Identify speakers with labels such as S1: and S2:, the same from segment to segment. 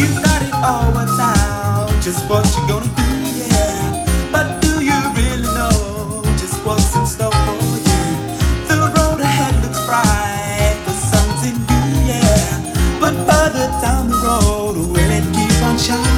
S1: You got it all worked out. Just what you gonna do, yeah. But do you really know just what's in store for you? The road ahead looks bright yeah. But further down the road, will it keep on shining?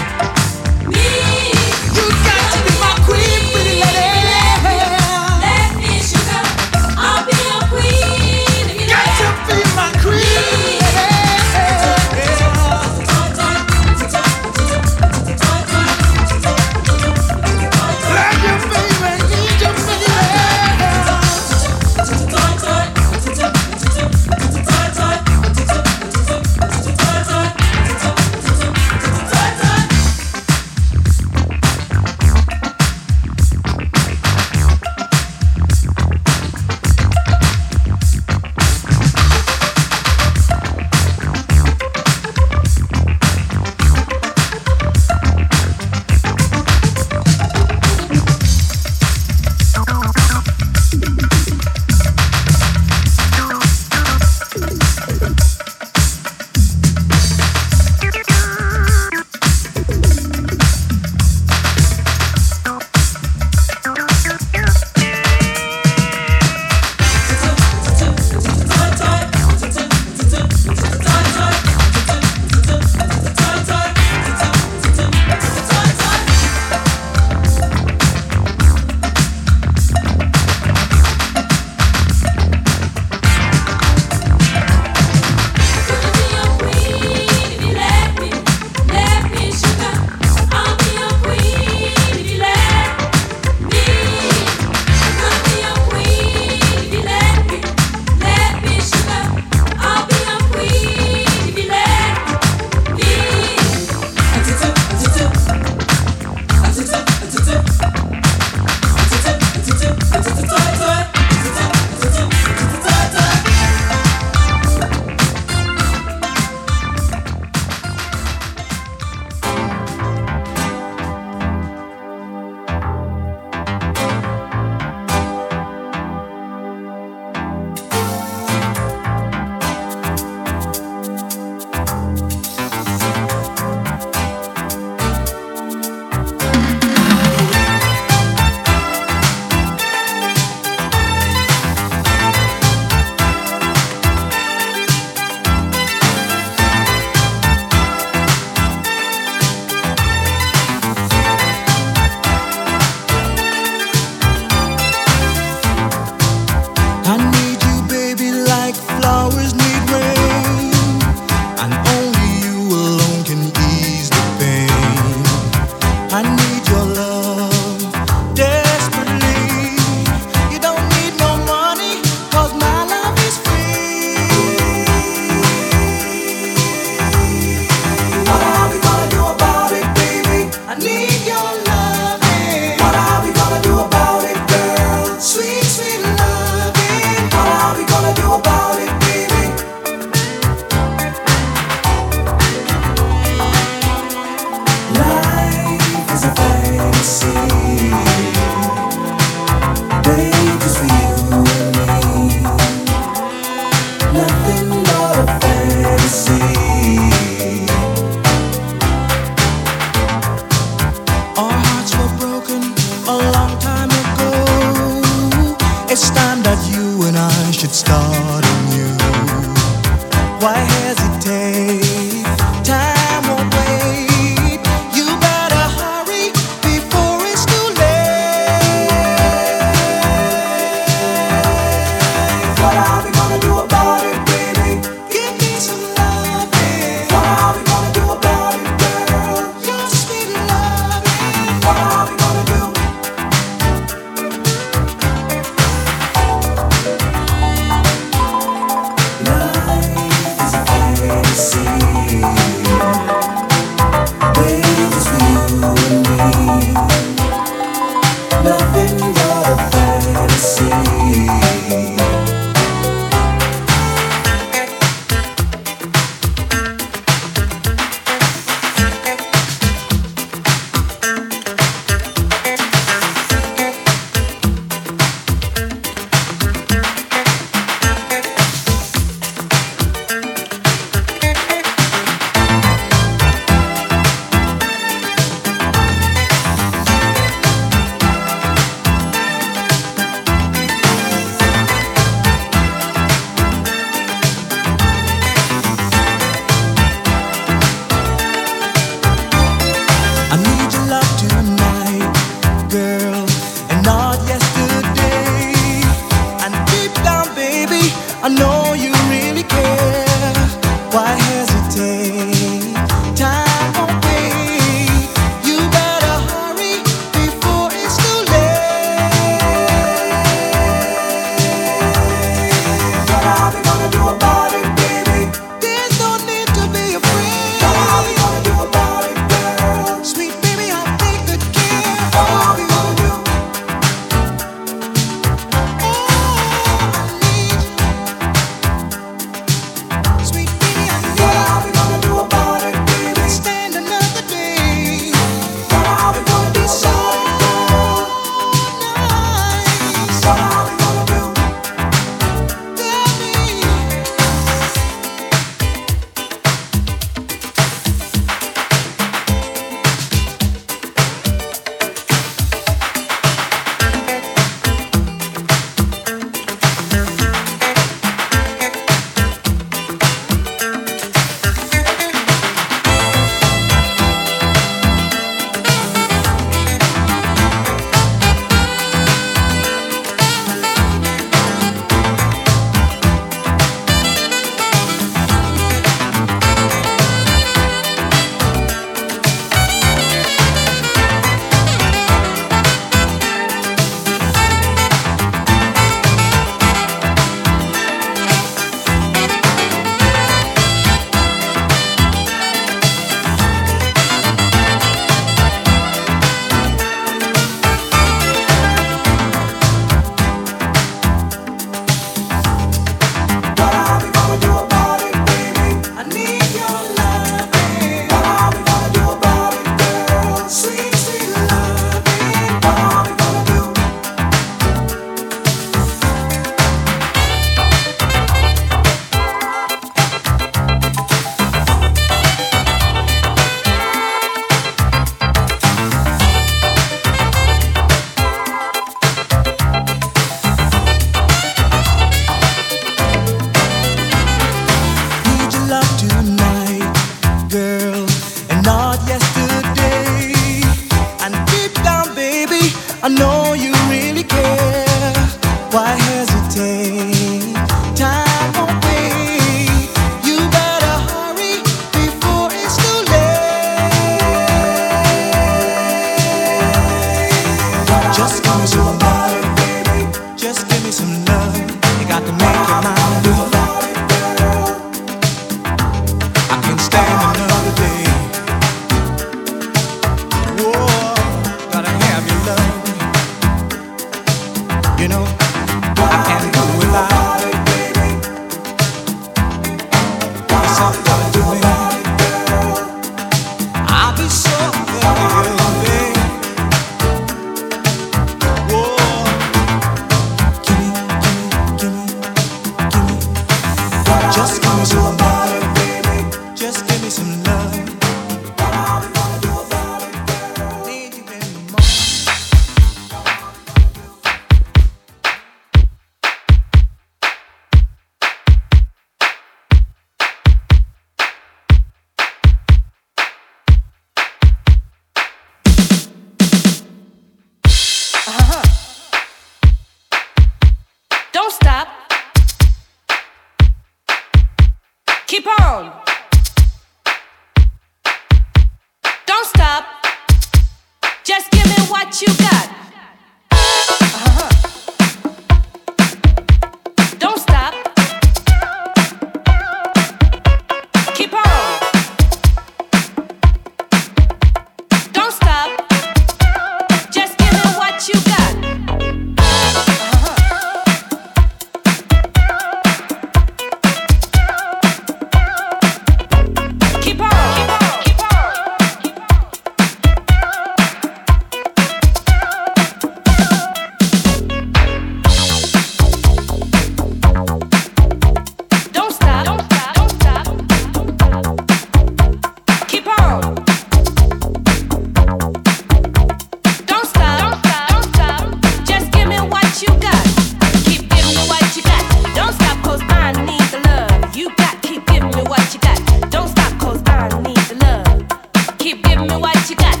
S2: me what you got.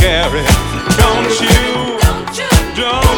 S3: share it. Don't you? Don't you? Don't